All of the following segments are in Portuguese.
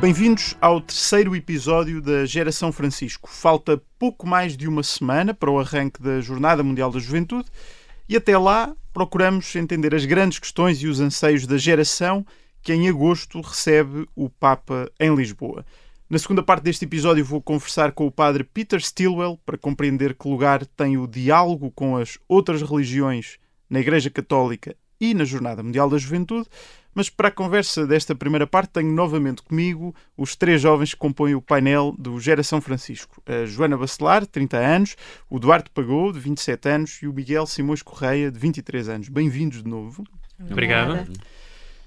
Bem-vindos ao terceiro episódio da Geração Francisco. Falta pouco mais de uma semana para o arranque da Jornada Mundial da Juventude e até lá procuramos entender as grandes questões e os anseios da geração que em agosto recebe o Papa em Lisboa. Na segunda parte deste episódio vou conversar com o padre Peter Stilwell para compreender que lugar tem o diálogo com as outras religiões na Igreja Católica e na Jornada Mundial da Juventude mas para a conversa desta primeira parte tenho novamente comigo os três jovens que compõem o painel do Geração Francisco. A Joana Bacelar, de 30 anos, o Duarte Pagou, de 27 anos e o Miguel Simões Correia, de 23 anos. Bem-vindos de novo. Obrigado.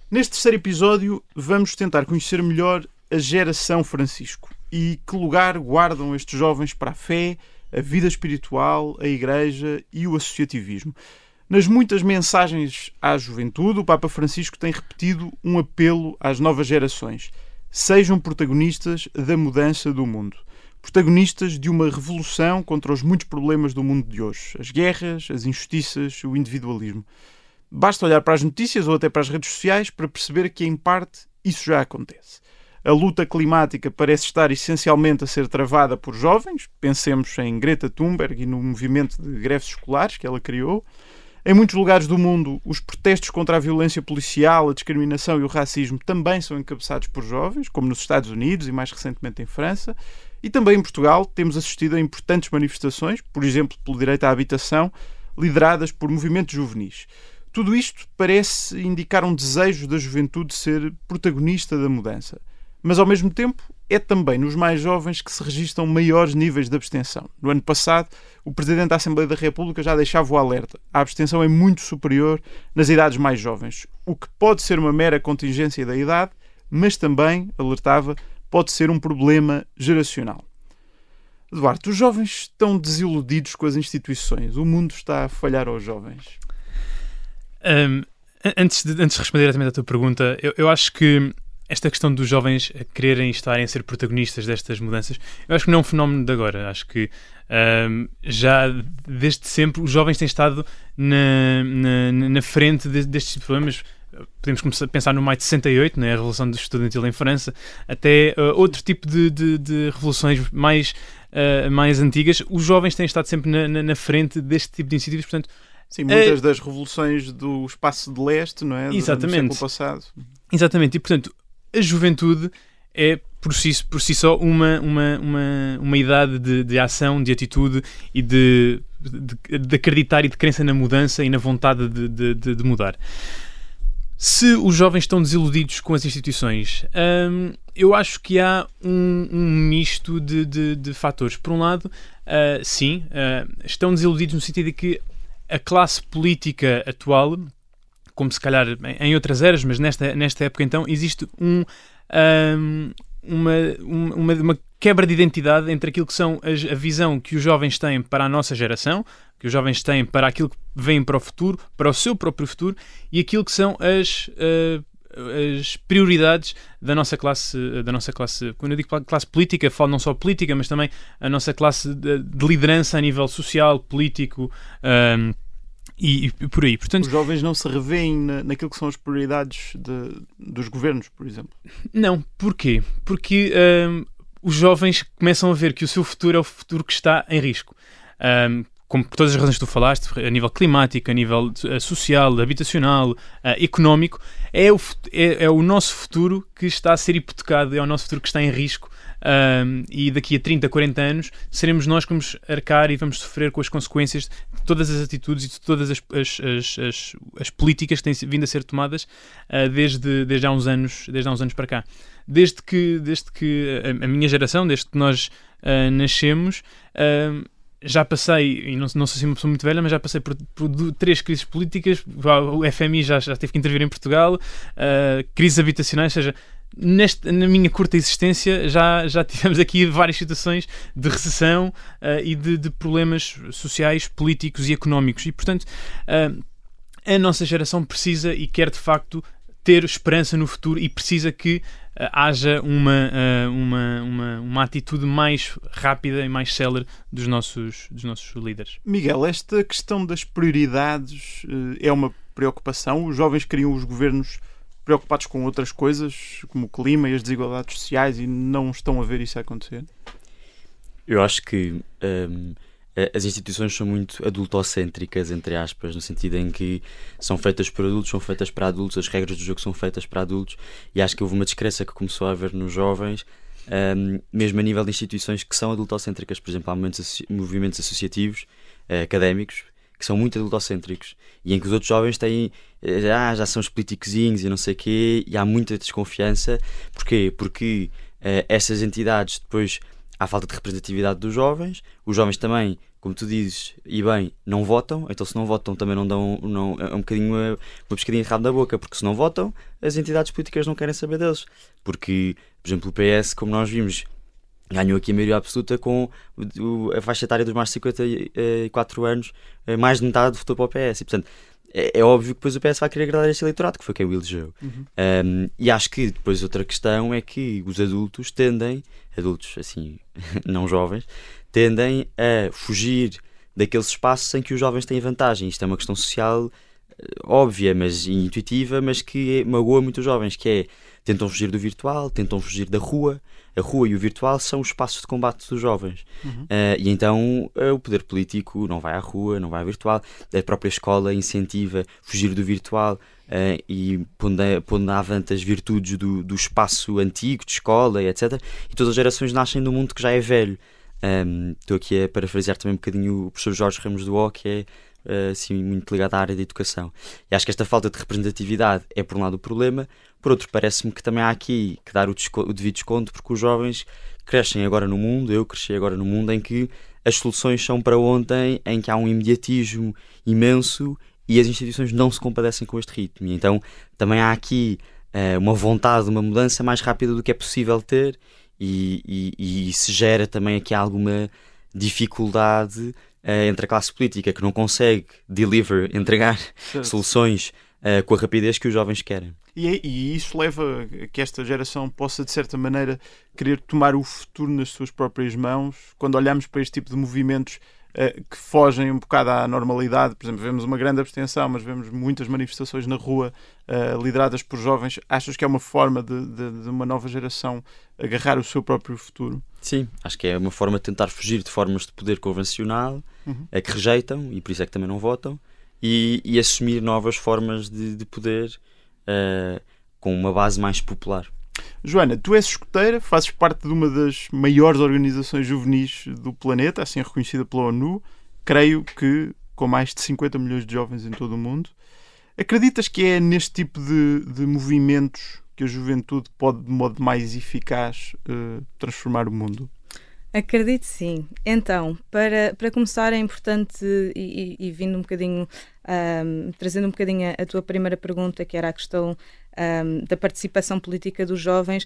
Neste terceiro episódio vamos tentar conhecer melhor a Geração Francisco e que lugar guardam estes jovens para a fé, a vida espiritual, a Igreja e o associativismo. Nas muitas mensagens à juventude, o Papa Francisco tem repetido um apelo às novas gerações: sejam protagonistas da mudança do mundo. Protagonistas de uma revolução contra os muitos problemas do mundo de hoje: as guerras, as injustiças, o individualismo. Basta olhar para as notícias ou até para as redes sociais para perceber que, em parte, isso já acontece. A luta climática parece estar essencialmente a ser travada por jovens. Pensemos em Greta Thunberg e no movimento de greves escolares que ela criou. Em muitos lugares do mundo, os protestos contra a violência policial, a discriminação e o racismo também são encabeçados por jovens, como nos Estados Unidos e mais recentemente em França. E também em Portugal temos assistido a importantes manifestações, por exemplo, pelo direito à habitação, lideradas por movimentos juvenis. Tudo isto parece indicar um desejo da juventude de ser protagonista da mudança. Mas, ao mesmo tempo, é também nos mais jovens que se registram maiores níveis de abstenção. No ano passado, o Presidente da Assembleia da República já deixava o alerta. A abstenção é muito superior nas idades mais jovens, o que pode ser uma mera contingência da idade, mas também, alertava, pode ser um problema geracional. Eduardo, os jovens estão desiludidos com as instituições. O mundo está a falhar aos jovens. Um, antes, de, antes de responder diretamente à tua pergunta, eu, eu acho que esta questão dos jovens quererem estarem a ser protagonistas destas mudanças, eu acho que não é um fenómeno de agora. Acho que um, já desde sempre os jovens têm estado na, na, na frente de, destes problemas. Podemos começar a pensar no maio de 68, né, a Revolução do Estudantil em França, até uh, outro tipo de, de, de revoluções mais, uh, mais antigas. Os jovens têm estado sempre na, na, frente deste tipo de iniciativas, portanto. Sim, muitas uh, das revoluções do espaço de leste, não é? Exatamente. Do século passado. Exatamente, e portanto, a juventude é por si, por si só uma, uma, uma, uma idade de, de ação, de atitude e de, de, de, acreditar e de crença na mudança e na vontade de, de, de mudar. Se os jovens estão desiludidos com as instituições, hum, eu acho que há um, um misto de, fatores. Por um lado, uh, sim, uh, estão desiludidos no sentido de que a classe política atual como se calhar em outras eras, mas nesta, nesta época então, existe um, um uma, uma, uma, quebra de identidade entre aquilo que são as, a visão que os jovens têm para a nossa geração, que os jovens têm para aquilo que vem para o futuro, para o seu próprio futuro, e aquilo que são as, uh, as prioridades da nossa classe, da nossa classe, quando eu digo classe política, falo não só política, mas também a nossa classe de, de liderança a nível social, político, um, e, e, por aí. Portanto, Os jovens não se revêem na, naquilo que são as prioridades de, dos governos, por exemplo? Não. Porquê? Porque um, os jovens começam a ver que o seu futuro é o futuro que está em risco. Um, como por todas as razões que tu falaste, a nível climático, a nível uh, social, habitacional, uh, económico, é o, é, é o nosso futuro que está a ser hipotecado, é o nosso futuro que está em risco um, e daqui a 30, 40 anos seremos nós que vamos arcar e vamos sofrer com as consequências todas as atitudes e de todas as, as, as, as, as políticas que têm vindo a ser tomadas uh, desde, desde, há uns anos, desde há uns anos para cá. Desde que, desde que a, a minha geração, desde que nós uh, nascemos, uh, já passei, e não, não sei se uma pessoa muito velha, mas já passei por, por três crises políticas. O FMI já, já teve que intervir em Portugal, crises habitacionais, ou seja, neste, na minha curta existência já, já tivemos aqui várias situações de recessão uh, e de, de, problemas sociais, políticos e económicos. E, portanto, uh, a nossa geração precisa e quer de facto ter esperança no futuro e precisa que uh, haja uma, uma, uma, uma atitude mais rápida e mais célere dos nossos, dos nossos líderes. Miguel, esta questão das prioridades é uma preocupação. Os jovens queriam os governos preocupados com outras coisas, como o clima e as desigualdades sociais, e não estão a ver isso acontecer? Eu acho que um, as instituições são muito adultocêntricas, entre aspas, no sentido em que são feitas por adultos, são feitas para adultos, as regras do jogo são feitas para adultos, e acho que houve uma descrença que começou a haver nos jovens, um, mesmo a nível de instituições que são adultocêntricas, por exemplo, há movimentos, associativos, uh, académicos, que são muito adultocêntricos e em que os outros jovens têm já, ah, já são os politicozinhos e não sei o quê, e há muita desconfiança. Porquê? Porque uh, essas entidades depois há falta de representatividade dos jovens, os jovens também, como tu dizes, e bem, não votam, então se não votam também não dão não, é um bocadinho uma, uma pescadinha rabo na boca, porque se não votam, as entidades políticas não querem saber deles. Porque, por exemplo, o PS, como nós vimos, ganhou aqui a maioria absoluta com a faixa etária dos mais de 54 anos, eh, mais de metade votou para o PS. E, portanto, é, é, óbvio que depois o PS vai querer agradar este eleitorado, que foi quem o elegeu. Uhum. Um, e acho que depois outra questão é que os adultos tendem, adultos assim, não jovens, tendem a fugir daqueles espaços em que os jovens têm vantagem. Isto é uma questão social eh, óbvia, mas intuitiva, mas que magoa muito os jovens, que é tentam fugir do virtual, tentam fugir da rua, a rua e o virtual são os espaços de combate dos jovens. Uhum. Uh, e então uh, o poder político não vai à rua, não vai ao virtual, a própria escola incentiva fugir do virtual. Uh, e pondo, pondo avante as virtudes do, do espaço antigo, de escola, etc. E todas as gerações nascem de um mundo que já é velho. Estou um, aqui a parafrasear também um bocadinho o professor Jorge Ramos do O, que é assim, muito ligado à área da educação. E acho que esta falta de representatividade é, por um lado, o problema, por outro, parece-me que também há aqui que dar o, o devido desconto, porque os jovens crescem agora no mundo, eu cresci agora no mundo em que as soluções são para ontem, em que há um imediatismo imenso e as instituições não se compadecem com este ritmo. E então também há aqui uh, uma vontade de uma mudança mais rápida do que é possível ter e, e, e se gera também aqui alguma dificuldade entre a classe política que não consegue deliver, entregar certo. soluções uh, com a rapidez que os jovens querem. E, e, isso leva a que esta geração possa, de certa maneira, querer tomar o futuro nas suas próprias mãos. Quando olhamos para este tipo de movimentos uh, que fogem um bocado à normalidade, por exemplo, vemos uma grande abstenção, mas vemos muitas manifestações na rua uh, lideradas por jovens. Achas que é uma forma de, de, de, uma nova geração agarrar o seu próprio futuro? Sim, acho que é uma forma de tentar fugir de formas de poder convencional uhum. a que rejeitam e por isso é que também não votam e, e assumir novas formas de, de poder uh, com uma base mais popular. Joana, tu és escoteira, fazes parte de uma das maiores organizações juvenis do planeta, assim reconhecida pela ONU, creio que com mais de 50 milhões de jovens em todo o mundo. Acreditas que é neste tipo de, de movimentos que a juventude pode, de modo mais eficaz, uh, transformar o mundo? Acredito sim. Então, para, para começar, é importante, e, e, vindo um bocadinho, um, trazendo um bocadinho a, a, tua primeira pergunta, que era a questão um, da participação política dos jovens,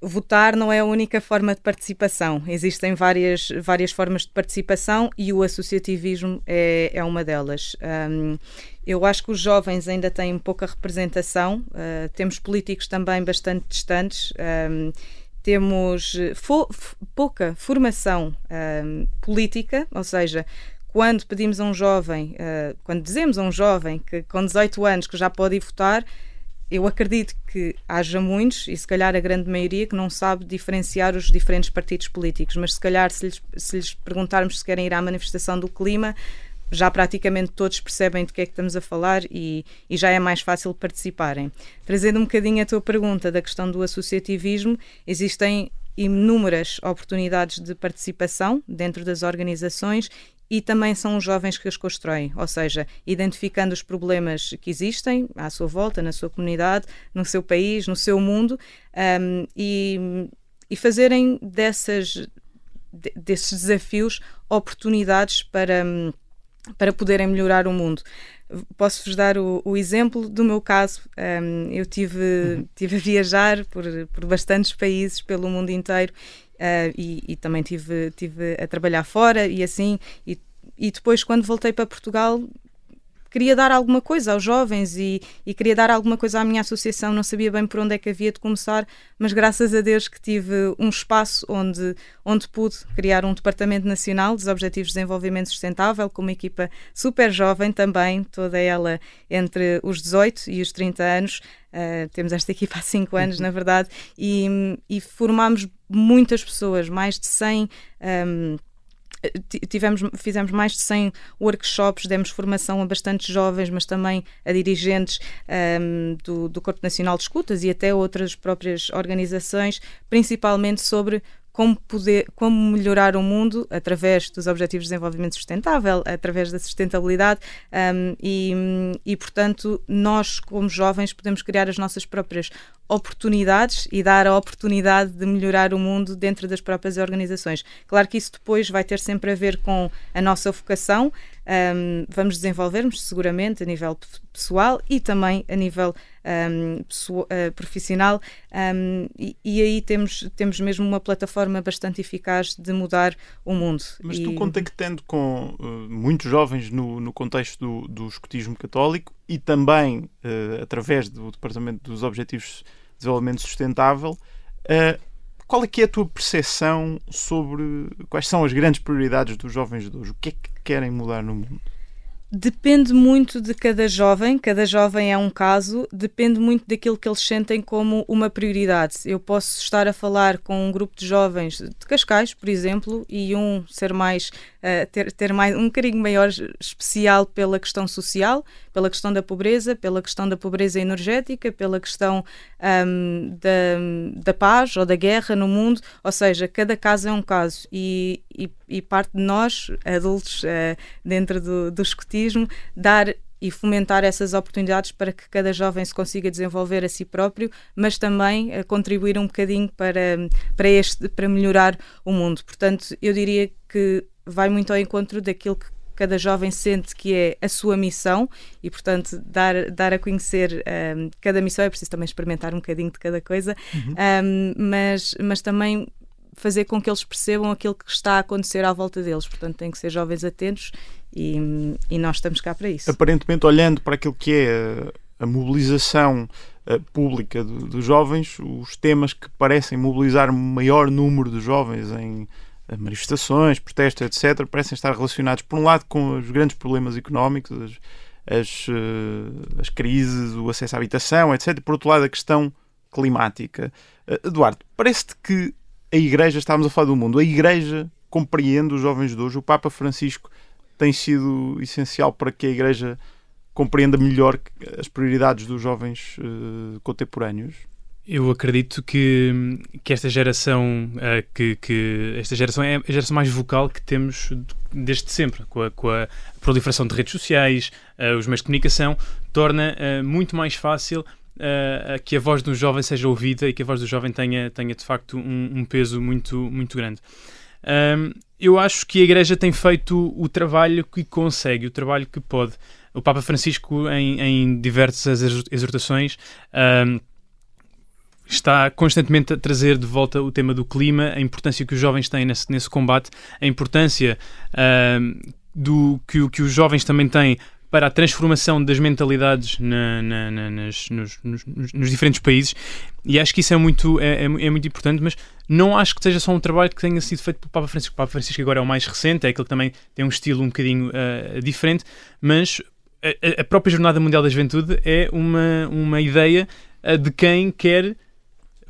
votar não é a única forma de participação. Existem várias, várias formas de participação e o associativismo é, é uma delas. Um, eu acho que os jovens ainda têm pouca representação, uh, temos políticos também bastante distantes. Um, temos eh, fo pouca formação política, ou seja, quando pedimos a um jovem, uh, quando dizemos a um jovem que com 18 anos que já pode ir votar, eu acredito que haja muitos, e se calhar a grande maioria, que não sabe diferenciar os diferentes partidos políticos, mas se calhar se lhes, se lhes perguntarmos se querem ir à manifestação do clima, já praticamente todos percebem de que é que estamos a falar e, e, já é mais fácil participarem. Trazendo um bocadinho a tua pergunta da questão do associativismo, existem inúmeras oportunidades de participação dentro das organizações e também são os jovens que as constroem, ou seja, identificando os problemas que existem à sua volta, na sua comunidade, no seu país, no seu mundo um, e, e fazerem dessas, desses desafios oportunidades para hum, para poderem melhorar o mundo. Posso-vos dar o, o, exemplo do meu caso. Um, eu tive, uhum. tive a viajar por, por bastantes países pelo mundo inteiro uh, e, e, também tive, tive a trabalhar fora e assim. E, e depois, quando voltei para Portugal, queria dar alguma coisa aos jovens e, e queria dar alguma coisa à minha associação. Não sabia bem por onde é que havia de começar, mas graças a Deus que tive um espaço onde, onde pude criar um Departamento Nacional dos Objetivos de Desenvolvimento Sustentável, com uma equipa super jovem também, toda ela entre os 18 e os 30 anos. Uh, temos esta equipa há 5 anos, na verdade, e, e formámos muitas pessoas, mais de 100. Um, tivemos, fizemos mais de 100 workshops, demos formação a bastantes jovens, mas também a dirigentes um, do, do Corpo Nacional de Escutas e até outras próprias organizações, principalmente sobre como, poder, como melhorar o mundo através dos Objetivos de Desenvolvimento Sustentável, através da sustentabilidade um, e, e, portanto, nós, como jovens, podemos criar as nossas próprias oportunidades e dar a oportunidade de melhorar o mundo dentro das próprias organizações. Claro que isso depois vai ter sempre a ver com a nossa vocação, um, vamos desenvolvermos seguramente a nível pessoal e também a nível um, pessoa, uh, profissional um, e, e, aí temos, temos mesmo uma plataforma bastante eficaz de mudar o mundo. Mas e... tu contactando com uh, muitos jovens no, no contexto do, do escotismo católico e também uh, através do Departamento dos Objetivos de Desenvolvimento Sustentável, qual é que é a tua percepção sobre quais são as grandes prioridades dos jovens de hoje? O que é que querem mudar no mundo? Depende muito de cada jovem, cada jovem é um caso, depende muito daquilo que eles sentem como uma prioridade. Eu posso estar a falar com um grupo de jovens de Cascais, por exemplo, e um ser mais, uh, ter, ter mais um carinho maior especial pela questão social, pela questão da pobreza, pela questão da pobreza energética, pela questão um, da, da paz ou da guerra no mundo, ou seja, cada caso é um caso e, e, e parte de nós, adultos, uh, dentro do, do escotismo, dar e fomentar essas oportunidades para que cada jovem se consiga desenvolver a si próprio, mas também uh, contribuir um bocadinho para, para, este, para melhorar o mundo. Portanto, eu diria que vai muito ao encontro daquilo que cada jovem sente que é a sua missão e, portanto, dar, dar a conhecer um, cada missão. É preciso também experimentar um bocadinho de cada coisa, uhum. um, mas, mas também fazer com que eles percebam aquilo que está a acontecer à volta deles. Portanto, têm que ser jovens atentos e, e nós estamos cá para isso. Aparentemente, olhando para aquilo que é a, a mobilização a, pública do, dos jovens, os temas que parecem mobilizar o maior número de jovens em manifestações, protestos, etc., parecem estar relacionados, por um lado, com os grandes problemas económicos, as, as, eh, as crises, o acesso à habitação, etc., por outro lado, a questão climática. Eh, Eduardo, parece-te que a Igreja, estávamos a falar do mundo, a Igreja compreende os jovens de hoje, o Papa Francisco tem sido essencial para que a Igreja compreenda melhor as prioridades dos jovens uh, contemporâneos? Eu acredito que, que esta geração uh, que, que, esta geração é a geração mais vocal que temos desde sempre, com a, com a proliferação de redes sociais, uh, os meios de comunicação, torna uh, muito mais fácil que a voz do jovem seja ouvida e que a voz do jovem tenha, tenha de facto um, um peso muito, muito grande. Um, eu acho que a Igreja tem feito o trabalho que consegue, o trabalho que pode. O Papa Francisco, em, em diversas exortações, um, está constantemente a trazer de volta o tema do clima, a importância que os jovens têm nesse, nesse combate, a importância uh, do que, que os jovens também têm para a transformação das mentalidades na, na, na, nas, nos, nos, nos, diferentes países e acho que isso é muito, é, é, é, muito importante, mas não acho que seja só um trabalho que tenha sido feito pelo Papa Francisco. O Papa Francisco agora é o mais recente, é aquele que também tem um estilo um bocadinho uh, diferente, mas a, a, própria Jornada Mundial da Juventude é uma, uma ideia uh, de quem quer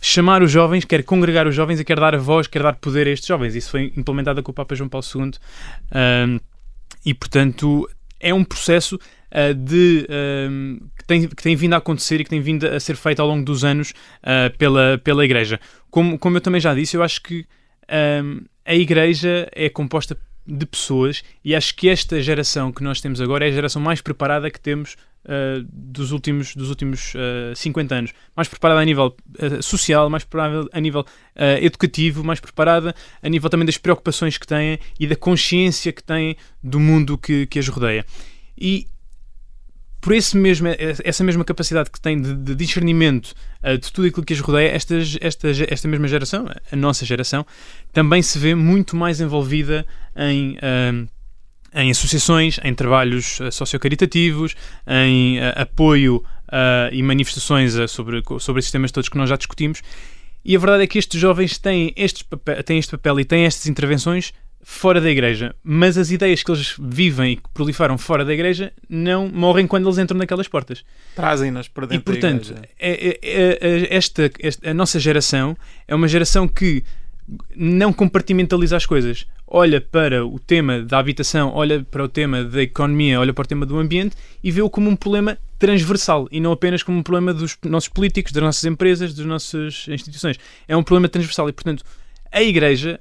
chamar os jovens, quer congregar os jovens e quer dar a voz, quer dar poder a estes jovens. Isso foi implementado com o Papa João Paulo II e, portanto, é um processo uh, de, que, tem, que tem vindo a acontecer e que tem vindo a ser feito ao longo dos anos uh, pela, pela Igreja. Como, como eu também já disse, eu acho que a Igreja é composta de pessoas e acho que esta geração que nós temos agora é a geração mais preparada que temos uh, dos últimos, dos últimos uh, 50 anos. Mais preparada a nível uh, social, mais preparada a nível educativo, mais preparada a nível também das preocupações que têm e da consciência que têm do mundo que, que as rodeia. E por esse mesmo, essa mesma capacidade que tem de, de discernimento uh, de tudo aquilo que as rodeia, esta, esta, esta mesma geração, a nossa geração, também se vê muito mais envolvida em, uh, em associações, em trabalhos uh, sociocaritativos, em uh, apoio uh, e manifestações sobre, sobre esses temas todos que nós já discutimos. E a verdade é que estes jovens têm, estes papel, têm este papel e têm estas intervenções fora da igreja, mas as ideias que eles vivem e que proliferam fora da igreja não morrem quando eles entram naquelas portas. Trazem-nas para dentro e, portanto, da igreja. É, é, é, esta, esta, a nossa geração é uma geração que não compartimentaliza as coisas. Olha para o tema da habitação, olha para o tema da economia, olha para o tema do ambiente e vê-o como um problema transversal e não apenas como um problema dos nossos políticos, das nossas empresas, das nossas instituições. É um problema transversal e, portanto, a Igreja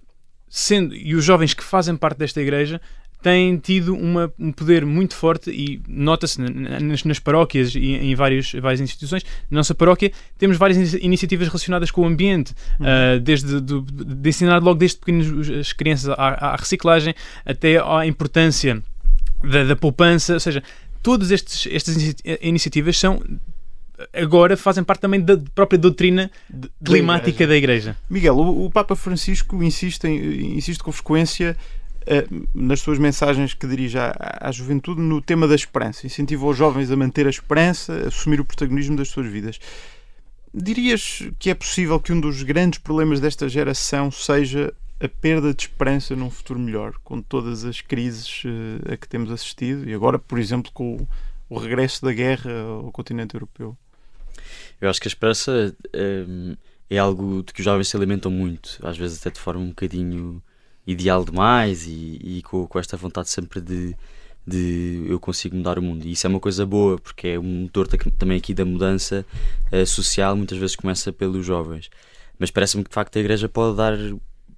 sendo, e os jovens que fazem parte desta igreja têm tido uma, um poder muito forte e nota-se nas, nas, paróquias e em várias, várias instituições. Na nossa paróquia temos várias iniciativas relacionadas com o ambiente, uhum. uh, desde do, de ensinar logo desde pequenos as crianças à, à reciclagem até à importância da, da poupança, ou seja, todas estes, estas iniciativas são agora fazem parte também da própria doutrina climática da Igreja. Miguel, o, o Papa Francisco insiste, em, insiste com frequência nas suas mensagens que dirige à, à, juventude no tema da esperança. Incentiva os jovens a manter a esperança, a assumir o protagonismo das suas vidas. Dirias que é possível que um dos grandes problemas desta geração seja a perda de esperança num futuro melhor, com todas as crises uh, a que temos assistido e agora, por exemplo, com o, o regresso da guerra ao continente europeu? Eu acho que a esperança um, é algo de que os jovens se alimentam muito, às vezes até de forma um bocadinho ideal demais e, e com, com, esta vontade sempre de, de eu consigo mudar o mundo. E isso é uma coisa boa, porque é um motor também aqui da mudança uh, social, muitas vezes começa pelos jovens. Mas parece-me que de facto a Igreja pode dar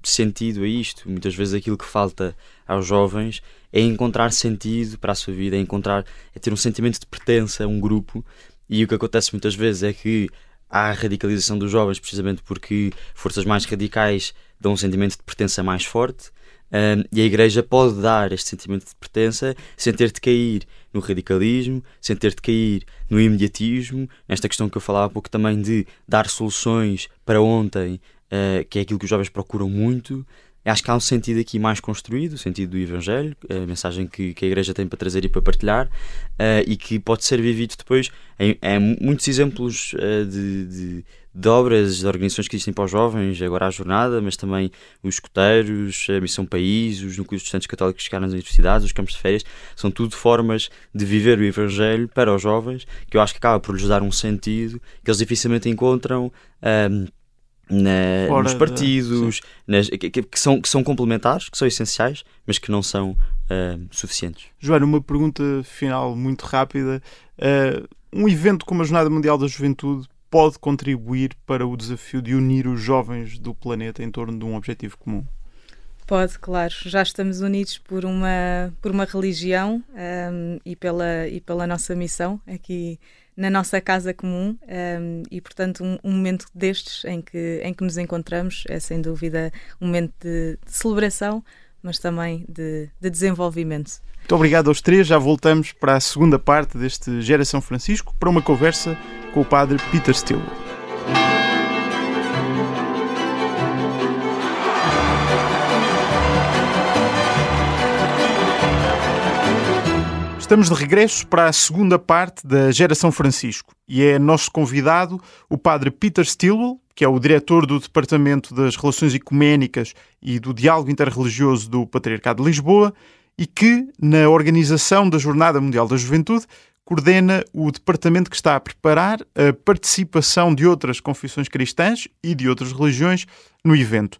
sentido a isto. Muitas vezes aquilo que falta aos jovens é encontrar sentido para a sua vida, é encontrar, é ter um sentimento de pertença a um grupo e o que acontece muitas vezes é que há a radicalização dos jovens precisamente porque forças mais radicais dão um sentimento de pertença mais forte um, e a Igreja pode dar este sentimento de pertença sem ter de cair no radicalismo, sem ter de cair no imediatismo, nesta questão que eu falava há pouco também de dar soluções para ontem, uh, que é aquilo que os jovens procuram muito, Acho que há um sentido aqui mais construído, o sentido do Evangelho, a mensagem que, que a Igreja tem para trazer e para partilhar, uh, e que pode ser vivido depois em, em muitos exemplos uh, de, de, de, obras, de organizações que existem para os jovens, agora a jornada, mas também os escuteiros, a Missão País, os núcleos de estudantes católicos que chegaram nas universidades, os campos de férias, são tudo formas de viver o Evangelho para os jovens, que eu acho que acaba por lhes dar um sentido que eles dificilmente encontram. Ah, na, nos partidos, nas, que, que, são, que são complementares, que são essenciais, mas que não são uh, suficientes. Joana, uma pergunta final muito rápida. Uh, um evento como a Jornada Mundial da Juventude pode contribuir para o desafio de unir os jovens do planeta em torno de um objetivo comum? Pode, claro. Já estamos unidos por uma, por uma religião um, e, pela, e pela nossa missão aqui na nossa casa comum um, e, portanto, um, um, momento destes em que, em que nos encontramos é sem dúvida um momento de, de celebração, mas também de, de desenvolvimento. Muito obrigado aos três. Já voltamos para a segunda parte deste Geração Francisco para uma conversa com o padre Peter Steele. Estamos de regresso para a segunda parte da Geração Francisco e é nosso convidado o padre Peter Stilwell, que é o diretor do Departamento das Relações Ecuménicas e do Diálogo Interreligioso do Patriarcado de Lisboa e que, na organização da Jornada Mundial da Juventude, coordena o departamento que está a preparar a participação de outras confissões cristãs e de outras religiões no evento.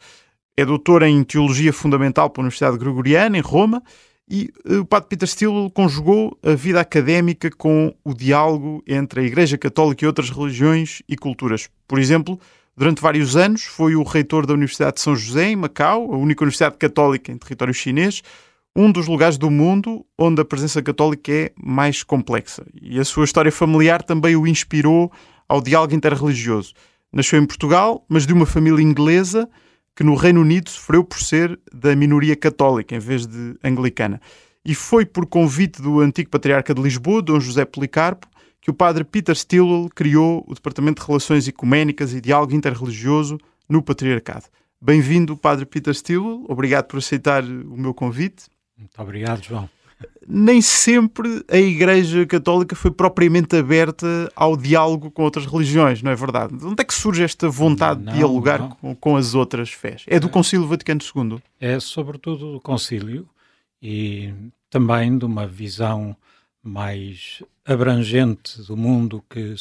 É doutor em Teologia Fundamental pela Universidade Gregoriana, em Roma, e eh, o Padre Peter Steele conjugou a vida académica com o diálogo entre a Igreja Católica e outras religiões e culturas. Por exemplo, durante vários anos foi o reitor da Universidade de São José, em Macau, a única universidade católica em território chinês, um dos lugares do mundo onde a presença católica é mais complexa. E a sua história familiar também o inspirou ao diálogo interreligioso. Nasceu em Portugal, mas de uma família inglesa que no Reino Unido sofreu por ser da minoria católica em vez de anglicana. E foi por convite do antigo patriarca de Lisboa, Dom José Policarpo, que o padre Peter Stilwell criou o Departamento de Relações Ecuménicas e Diálogo Interreligioso no Patriarcado. Bem-vindo, padre Peter Stilwell. Obrigado por aceitar o meu convite. Muito obrigado, João. Nem sempre a Igreja Católica foi propriamente aberta ao diálogo com outras religiões, não é verdade? De onde é que surge esta vontade não, de dialogar com, com, as outras fés? É do Concílio Vaticano II? É sobretudo do Concílio e também de uma visão mais abrangente do mundo que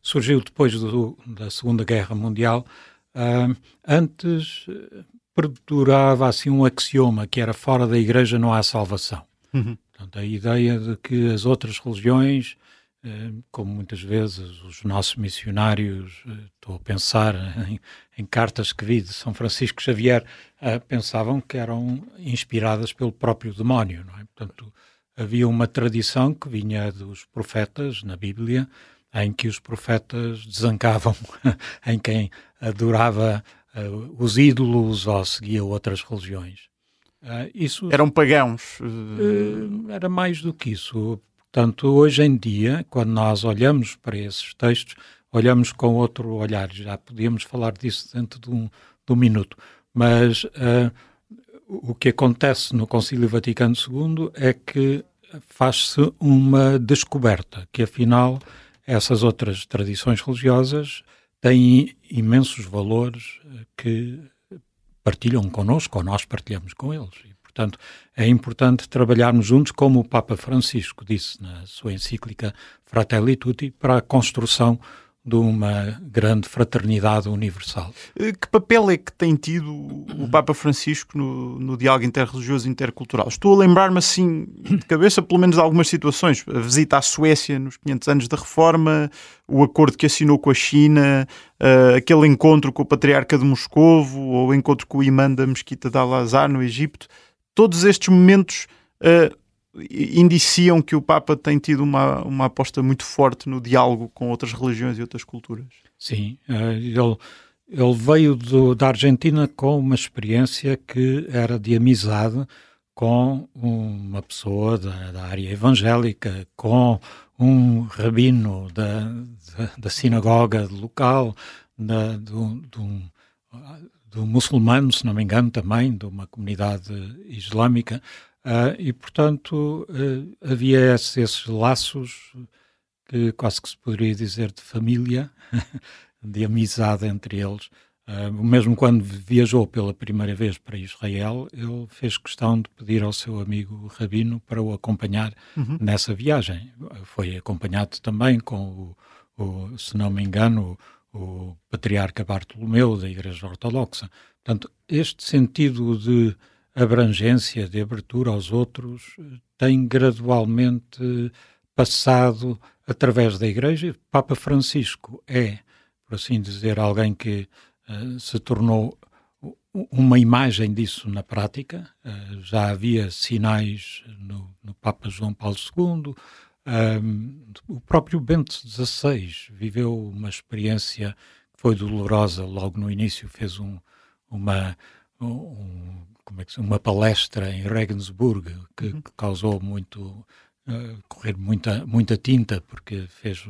surgiu depois do, da Segunda Guerra Mundial. Uh, antes perdurava assim um axioma que era fora da Igreja não há salvação. Uhum. Portanto, a ideia de que as outras religiões, eh, como muitas vezes os nossos missionários, eh, estou a pensar em, em cartas que vi de São Francisco Xavier, eh, pensavam que eram inspiradas pelo próprio demónio. Não é? Portanto, havia uma tradição que vinha dos profetas na Bíblia, em que os profetas desancavam em quem adorava os ídolos ou seguia outras religiões. Uh, isso eram pagãos. Uh, era mais do que isso. Portanto, hoje em dia, quando nós olhamos para esses textos, olhamos com outro olhar. Já podíamos falar disso dentro de um, de um minuto. Mas uh, o que acontece no Concílio Vaticano II é que faz-se uma descoberta, que afinal essas outras tradições religiosas têm imensos valores que partilham connosco ou nós partilhamos com eles. E, portanto, é importante trabalharmos juntos, como o Papa Francisco disse na sua encíclica Fratelli Tutti, para a construção de uma grande fraternidade universal. Eh, que papel é que tem tido o Papa Francisco no, no diálogo interreligioso e intercultural? Estou a lembrar-me assim de cabeça, pelo menos de algumas situações. A visita à Suécia nos 500 anos da Reforma, o acordo que assinou com a China, uh, aquele encontro com o Patriarca de Moscovo, ou o encontro com o imã da Mesquita de Al-Azhar no Egito. Todos estes momentos uh, indiciam que o Papa tem tido uma, uma aposta muito forte no diálogo com outras religiões e outras culturas. Sim, eh, ele, ele veio do, da Argentina com uma experiência que era de amizade com uma pessoa da, da área evangélica, com um rabino da, da, da sinagoga local, da, do, do, do muçulmano, se não me engano, também, de uma comunidade islâmica, Uh, e, portanto, uh, havia esses, esses, laços que quase que se poderia dizer de família, de amizade entre eles. Uh, mesmo quando viajou pela primeira vez para Israel, ele fez questão de pedir ao seu amigo Rabino para o acompanhar uhum. nessa viagem. Foi acompanhado também com o, o se não me engano, o, o patriarca Bartolomeu da Igreja Ortodoxa. Portanto, este sentido de abrangência, de abertura aos outros, tem gradualmente passado através da Igreja. Papa Francisco é, por assim dizer, alguém que uh, se tornou uma imagem disso na prática. Uh, já havia sinais no, no, Papa João Paulo II. O próprio Bento XVI viveu uma experiência que foi dolorosa logo no início, fez um, uma, um, como é que uma palestra em Regensburg que, uhum. que causou muito uh, correr muita muita tinta porque fez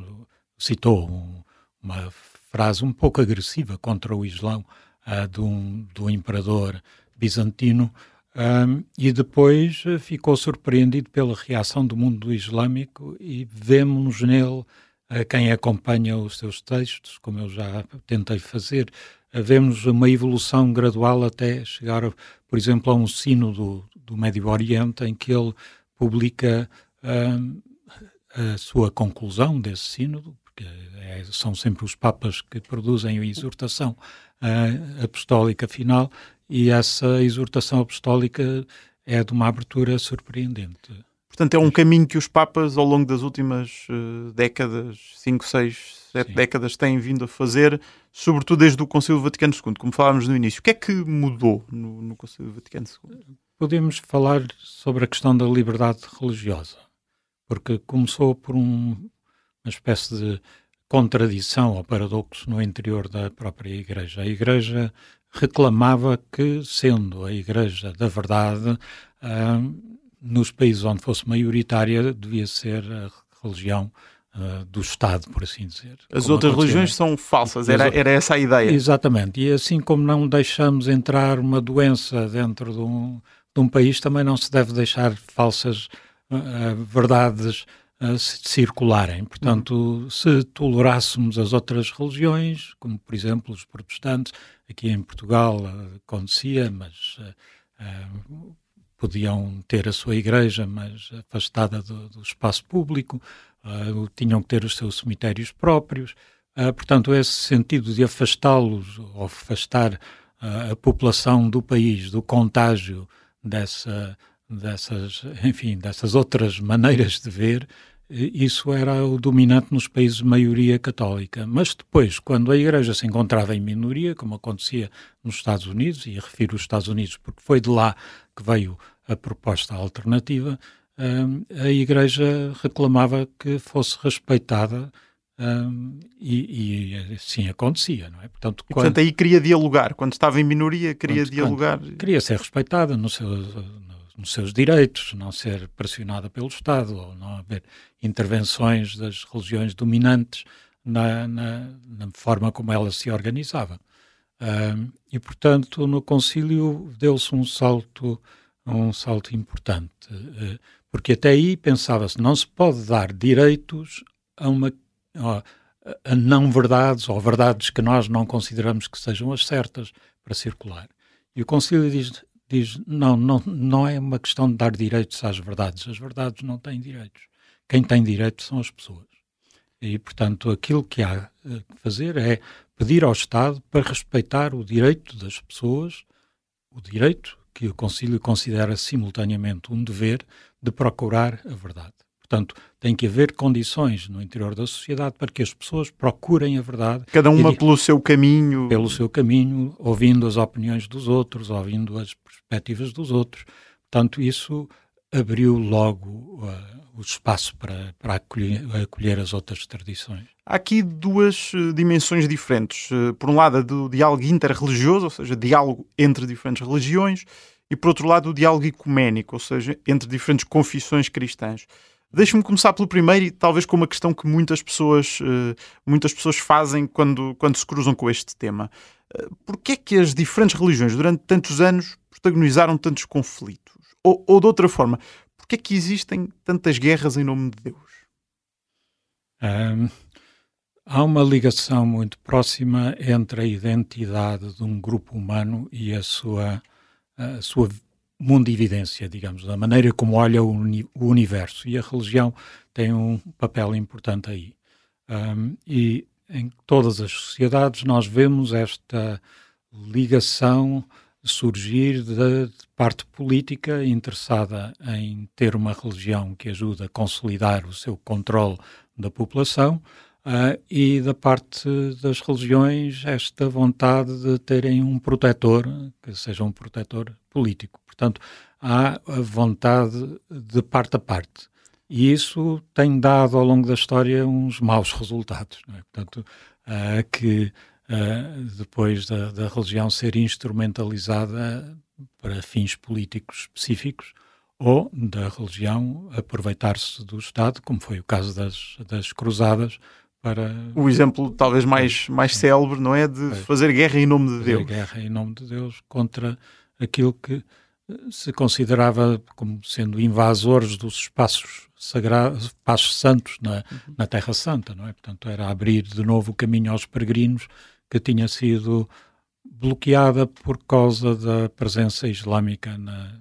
citou um, uma frase um pouco agressiva contra o Islão uh, de, um, do imperador bizantino um, e depois ficou surpreendido pela reação do mundo islâmico e vemos nele a quem acompanha os seus textos, como eu já tentei fazer, vemos uma evolução gradual até chegar, por exemplo, a um sino do, do Médio Oriente em que ele publica uh, a sua conclusão desse sínodo, porque é, são sempre os papas que produzem a exortação uh, apostólica final, e essa exortação apostólica é de uma abertura surpreendente. Portanto, é um caminho que os Papas, ao longo das últimas uh, décadas, 5, 6, 7 décadas, têm vindo a fazer, sobretudo desde o Concílio Vaticano II, como falávamos no início. O que é que mudou no, no Concílio Vaticano II? Podemos falar sobre a questão da liberdade religiosa, porque começou por um, uma espécie de contradição ou paradoxo no interior da própria Igreja. A Igreja reclamava que, sendo a Igreja da verdade, uh, nos países onde fosse maioritária, devia ser a religião uh, do Estado, por assim dizer. As outras religiões são falsas, era, era essa a ideia. Exatamente, e assim como não deixamos entrar uma doença dentro de um, de um país também não se deve deixar falsas uh, verdades uh, circularem. Portanto, se tolerássemos as outras religiões, como por exemplo os protestantes, aqui em Portugal acontecia, mas podiam ter a sua igreja, mas afastada do, do espaço público, tinham que ter os seus cemitérios próprios. portanto, esse sentido de afastá-los ou afastar a população do país do contágio dessa, dessas, enfim, dessas outras maneiras de ver, isso era o dominante nos países de maioria católica. Mas depois, quando a Igreja se encontrava em minoria, como acontecia nos Estados Unidos, e refiro os Estados Unidos porque foi de lá que veio a proposta alternativa, a Igreja reclamava que fosse respeitada um, e, e, assim acontecia, não é? Portanto, quando, portanto, aí queria dialogar. Quando estava em minoria, queria quando, dialogar. Quando queria ser respeitada no seu, nos seus direitos, não ser pressionada pelo Estado, ou não haver intervenções das religiões dominantes na, na, na forma como ela se organizava. Um, e, portanto, no concílio deu-se um salto, um salto importante, uh, porque até aí pensava-se não se pode dar direitos a uma a não verdades ou verdades que nós não consideramos que sejam as certas para circular. E o Concílio diz, diz não, não, não é uma questão de dar direitos às verdades. As verdades não têm direitos. Quem tem direitos são as pessoas. E, portanto, aquilo que há eh, que fazer é pedir ao Estado para respeitar o direito das pessoas, o direito que o Concílio considera simultaneamente um dever de procurar a verdade. Portanto, tem que haver condições no interior da sociedade para que as pessoas procurem a verdade. Cada uma e, pelo seu caminho. Pelo seu caminho, ouvindo as opiniões dos outros, ouvindo as perspectivas dos outros. Portanto, isso abriu logo uh, o espaço para, para acolher, acolher, as outras tradições. Há aqui duas uh, dimensões diferentes. Uh, por um lado, a do diálogo interreligioso, ou seja, diálogo entre diferentes religiões, e por outro lado, o diálogo ecuménico, ou seja, entre diferentes confissões cristãs. Deixe-me começar pelo primeiro e talvez com uma questão que muitas pessoas, uh, muitas pessoas fazem quando, quando se cruzam com este tema. Uh, Porquê é que as diferentes religiões durante tantos anos protagonizaram tantos conflitos? Ou, ou de outra forma, porquê é que existem tantas guerras em nome de Deus? Um, há uma ligação muito próxima entre a identidade de um grupo humano e a sua, a sua mundividência, digamos, da maneira como olha o, uni o universo. E a religião tem um papel importante aí. Um, e em todas as sociedades nós vemos esta ligação surgir da parte política interessada em ter uma religião que ajuda a consolidar o seu controle da população uh, e da parte das religiões esta vontade de terem um protetor que seja um protetor político. Portanto, há a vontade de parte a parte. E isso tem dado ao longo da história uns maus resultados. É? Portanto, uh, que uh, depois da, da, religião ser instrumentalizada para fins políticos específicos, ou da religião aproveitar-se do Estado, como foi o caso das, das cruzadas, para... O exemplo talvez mais, mais célebre, não é? De fazer guerra em nome de fazer Deus. guerra em nome de Deus contra aquilo que se considerava como sendo invasores dos espaços sagrados, espaços santos na, uhum. na Terra Santa, não é? Portanto, era abrir de novo o caminho aos peregrinos que tinha sido bloqueada por causa da presença islâmica na,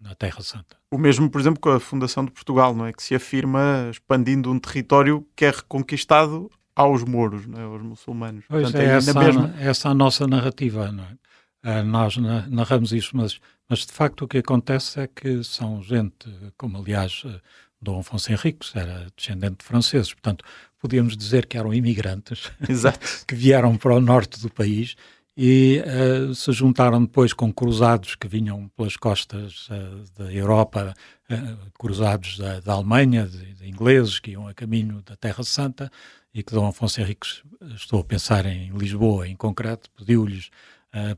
na, Terra Santa. O mesmo, por exemplo, com a fundação de Portugal, não é? Que se afirma expandindo um território que é reconquistado aos mouros, não é? aos muçulmanos. Pois Portanto, é, é essa, mesma... essa a nossa narrativa, não é? Uh, nós narramos isso, mas mas de facto o que acontece é que são gente, como aliás eh, Dom Afonso Henriques era descendente de franceses, portanto podíamos dizer que eram imigrantes que vieram para o norte do país e uh, se juntaram depois com cruzados que vinham pelas costas uh, da Europa, uh, cruzados da, da Alemanha, de, de, ingleses que iam a caminho da Terra Santa e que Dom Afonso Henriques, estou a pensar em Lisboa em concreto, pediu-lhes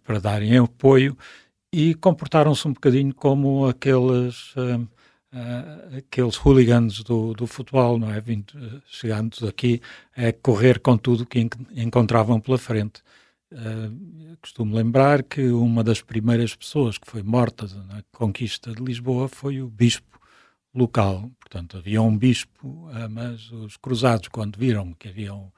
para darem apoio e comportaram-se um bocadinho como aqueles, uh, aqueles hooligans do, do futebol, não é? Vindo, chegando aqui a correr com tudo que encontravam pela frente. Uh, costumo lembrar que uma das primeiras pessoas que foi morta na conquista de Lisboa foi o bispo local. Portanto, havia um bispo, uh, mas os cruzados, quando viram que havia um,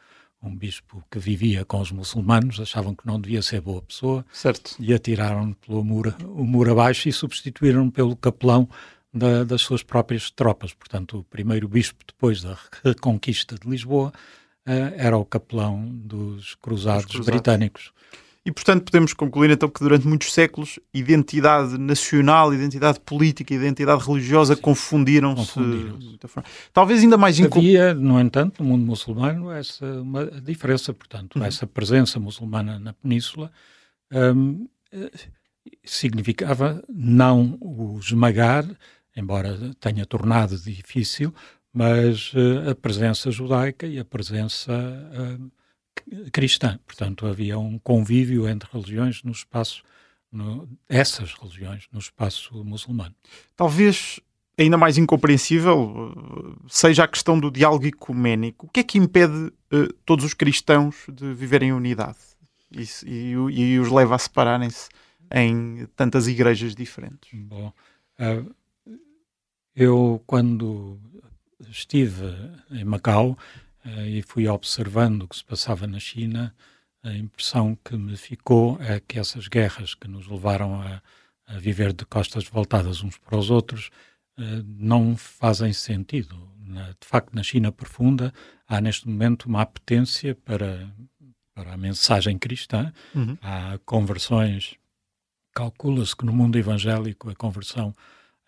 um, bispo que vivia com os muçulmanos, achavam que não devia ser boa pessoa certo. e atiraram pelo muro, o muro abaixo e substituíram pelo capelão da, das suas próprias tropas. Portanto, o primeiro bispo, depois da reconquista de Lisboa, uh, era o capelão dos cruzados, cruzados, britânicos. E, portanto, podemos concluir então que durante muitos séculos identidade nacional, identidade política, identidade religiosa confundiram-se. Confundiram Talvez ainda mais... Havia, no entanto, no mundo muçulmano essa uma diferença, portanto, uhum. essa presença muçulmana na Península um, significava não o esmagar, embora tenha tornado difícil, mas uh, a presença judaica e a presença uh, cristã. Portanto, havia um convívio entre religiões no espaço, no, essas religiões, no espaço muçulmano. Talvez ainda mais incompreensível eh, seja a questão do diálogo ecuménico. O que é que impede uh, todos os cristãos de viverem em unidade e, e, e os leva a separarem-se em tantas igrejas diferentes? Bom, eu quando estive em Macau uh, e fui observando o que se passava na China, a impressão que me ficou é que essas guerras que nos levaram a, a viver de costas voltadas uns para os outros uh, não fazem sentido. De facto, na China profunda há neste momento uma apetência para, para a mensagem cristã, uhum. há conversões. Calcula-se que no mundo evangélico a conversão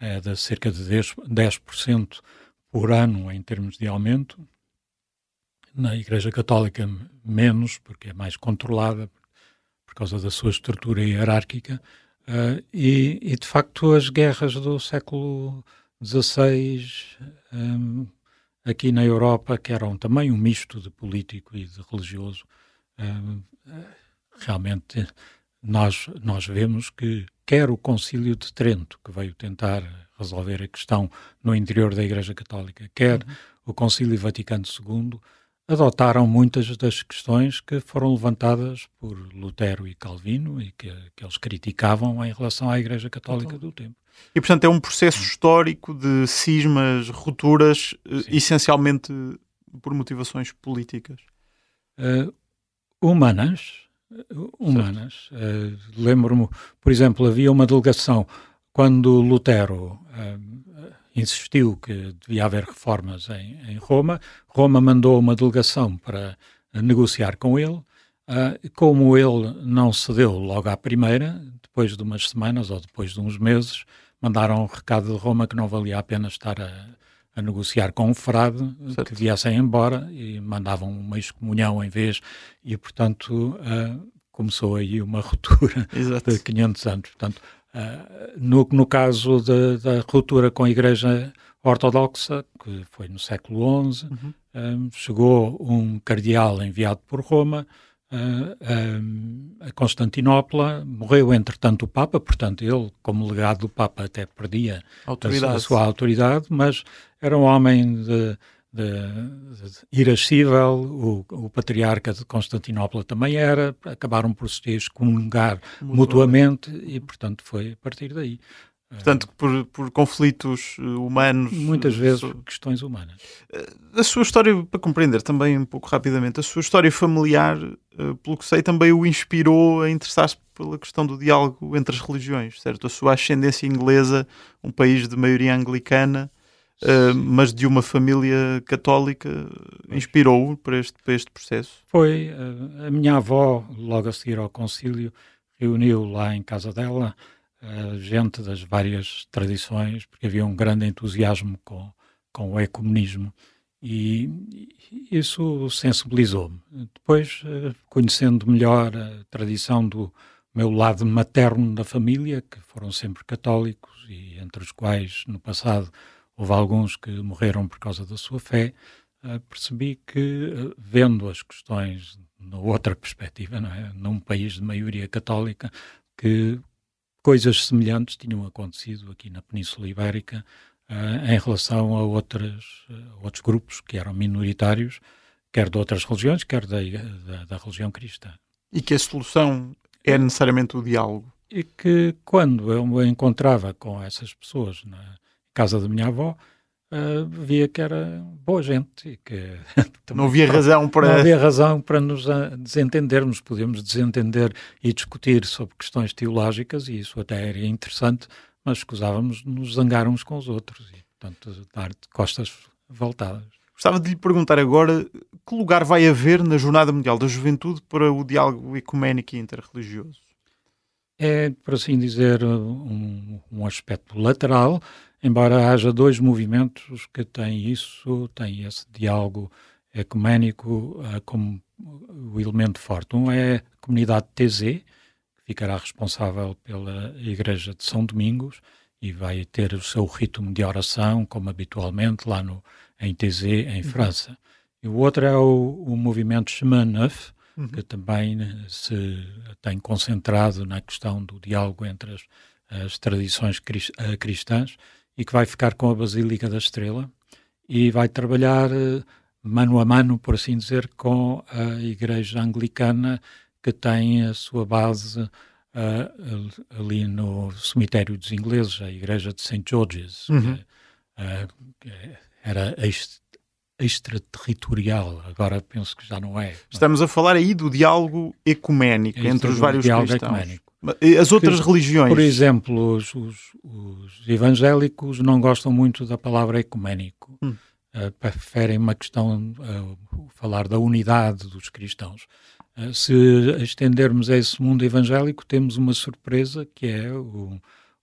é de cerca de 10%, 10% por ano em termos de aumento. Na Igreja Católica, menos, porque é mais controlada por causa da sua estrutura hierárquica. Uh, e, e, de facto, as guerras do século XVI um, aqui na Europa, que eram também um misto de político e de religioso, um, realmente nós, nós vemos que quer o Concílio de Trento, que veio tentar resolver a questão no interior da Igreja Católica, quer uhum. o Concílio Vaticano II, adotaram muitas das questões que foram levantadas por Lutero e Calvino e que, que eles criticavam em relação à Igreja Católica do tempo. E, portanto, é um processo histórico de cismas, rupturas, eh, Sim. essencialmente por motivações políticas? Uh, humanas. Humanas. Uh, Lembro-me, por exemplo, havia uma delegação quando Lutero uh, insistiu que devia haver reformas em, em, Roma, Roma mandou uma delegação para negociar com ele. Uh, como ele não cedeu logo à primeira, depois de umas semanas ou depois de uns meses, mandaram um recado de Roma que não valia a pena estar a, a negociar com um frade, certo. que viessem embora e mandavam uma excomunhão em vez, e portanto uh, começou aí uma ruptura Exato. de 500 anos. Portanto, Uh, no, no caso de, da ruptura com a Igreja Ortodoxa, que foi no século XI, uhum. um, chegou um cardeal enviado por Roma a Constantinopla, morreu entretanto o Papa, portanto ele, como legado do Papa, até perdia a, a, sua autoridade, mas era um homem de de, de irascível, o, o, patriarca de Constantinopla também era, acabaram por se excomungar mutuamente e, portanto, foi a partir daí. Portanto, por, por conflitos eh, humanos. Muitas vezes so... questões humanas. Eh, a sua história, para compreender também um pouco rapidamente, a sua história familiar, eh, pelo que sei, também o inspirou a interessar-se pela questão do diálogo entre as religiões, certo? A sua ascendência inglesa, um país de maioria anglicana, uh, mas de uma família católica inspirou-o para este, para este processo? Foi. Uh, a minha avó, logo a seguir ao concílio, reuniu lá em casa dela gente das várias tradições, porque havia um grande entusiasmo com, com o ecumenismo. E isso sensibilizou-me. Depois, conhecendo melhor a tradição do meu lado materno da família, que foram sempre católicos e entre os quais no passado houve alguns que morreram por causa da sua fé, uh, percebi que, uh, vendo as questões na outra perspectiva, não é? num país de maioria católica, que coisas semelhantes tinham acontecido aqui na Península Ibérica uh, em relação a outras, outros grupos que eram minoritários, quer de outras religiões, quer da, da, da religião cristã. E que a solução é necessariamente o diálogo. E que quando eu me encontrava com essas pessoas na casa da minha avó, uh, via que era boa gente e que não havia razão para não havia razão para nos desentendermos podíamos desentender e discutir sobre questões teológicas e isso até era interessante mas escusávamos nos zangar uns com os outros e portanto dar de costas voltadas Gostava de lhe perguntar agora que lugar vai haver na Jornada Mundial da Juventude para o diálogo ecuménico e interreligioso? É, por assim dizer, um, um aspecto lateral embora haja dois movimentos que têm isso, têm esse diálogo ecuménico uh, como o elemento forte. Um é a comunidade TZ, que ficará responsável pela Igreja de São Domingos e vai ter o seu ritmo de oração, como habitualmente, lá no, em TZ, em uhum. França. E o outro é o, o movimento Chemin Neuf, uhum. que também se tem concentrado na questão do diálogo entre as, as tradições eh, cristãs e que vai ficar com a Basílica da Estrela e vai trabalhar eh, mano a mano, por assim dizer, com a Igreja Anglicana, que tem a sua base uh, ali no cemitério dos ingleses, a Igreja de St. George's, uhum. que, uh, era extraterritorial, agora penso que já não é. Estamos a falar aí do diálogo ecuménico é entre os vários cristãos. Ecuménico. As outras que, religiões? Por exemplo, os, os, os, evangélicos não gostam muito da palavra ecuménico. Hum. Uh, preferem uma questão, uh, falar da unidade dos cristãos. Uh, se estendermos a esse mundo evangélico, temos uma surpresa que é o,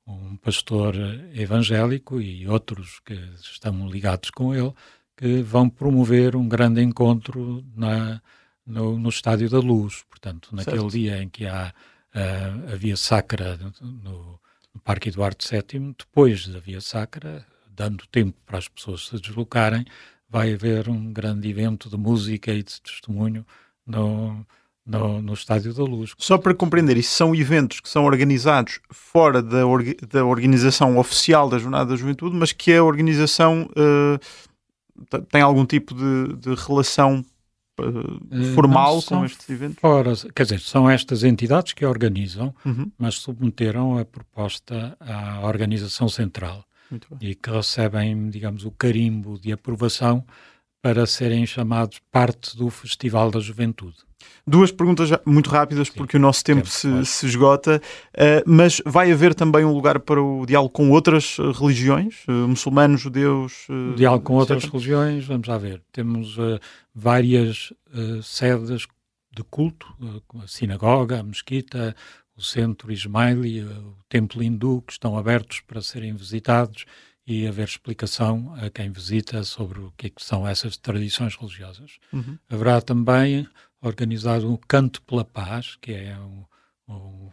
um pastor evangélico e outros que estão ligados com ele, que vão promover um grande encontro na, no, no Estádio da Luz. Portanto, naquele certo. dia em que há a Via Sacra no, no, Parque Eduardo VII, depois da Via Sacra, dando tempo para as pessoas se deslocarem, vai haver um grande evento de música e de testemunho no, no, no, Estádio da Luz. Só para compreender, isso são eventos que são organizados fora da, orga, da organização oficial da Jornada da Juventude, mas que a organização uh, tem algum tipo de, de relação uh, formal com estes eventos? Quer dizer, são estas entidades que organizam, uhum. mas submeteram a proposta à organização central e que recebem, digamos, o carimbo de aprovação para serem chamados parte do Festival da Juventude. Duas perguntas muito rápidas, Sim, porque o nosso tempo, se, se, esgota, uh, mas vai haver também um lugar para o diálogo com outras eh, religiões, uh, muçulmanos, judeus? Uh, diálogo com outras religiões, vamos lá ver. Temos várias sedes de culto, a sinagoga, a mesquita, o centro ismaili, o templo hindu, que estão abertos para serem visitados e haver explicação a quem visita sobre o que, é que são essas tradições religiosas. Uhum. Haverá também organizado um Canto pela Paz, que é um, um,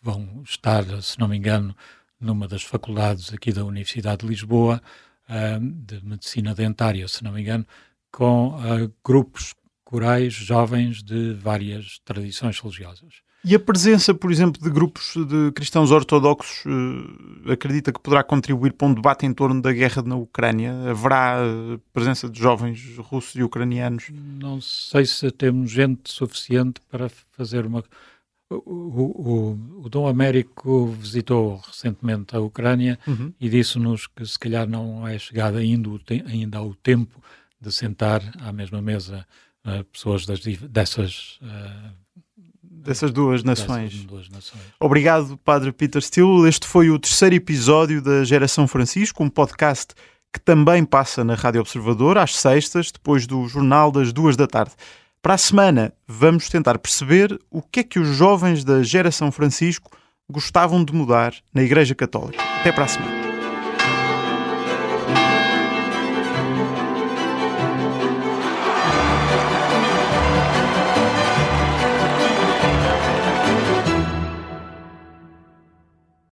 vão estar, se não me engano, numa das faculdades aqui da Universidade de Lisboa, uh, de Medicina Dentária, se não me engano, com uh, grupos corais jovens de várias tradições religiosas. E a presença, por exemplo, de grupos de cristãos ortodoxos uh, acredita que poderá contribuir para um debate em torno da guerra na Ucrânia? Haverá uh, presença de jovens russos e ucranianos? Não sei se temos gente suficiente para fazer uma. O, o, o Dom Américo visitou recentemente a Ucrânia uhum. e disse-nos que se calhar não é chegado ainda, ainda ao tempo de sentar à mesma mesa uh, pessoas das, dessas dessas duas nações. Duas nações. Obrigado, Padre Peter Steele. Este foi o terceiro episódio da Geração Francisco, um podcast que também passa na Rádio Observador às sextas, depois do Jornal das duas da tarde. Para a semana, vamos tentar perceber o que é que os jovens da Geração Francisco gostavam de mudar na Igreja Católica. Até para a semana.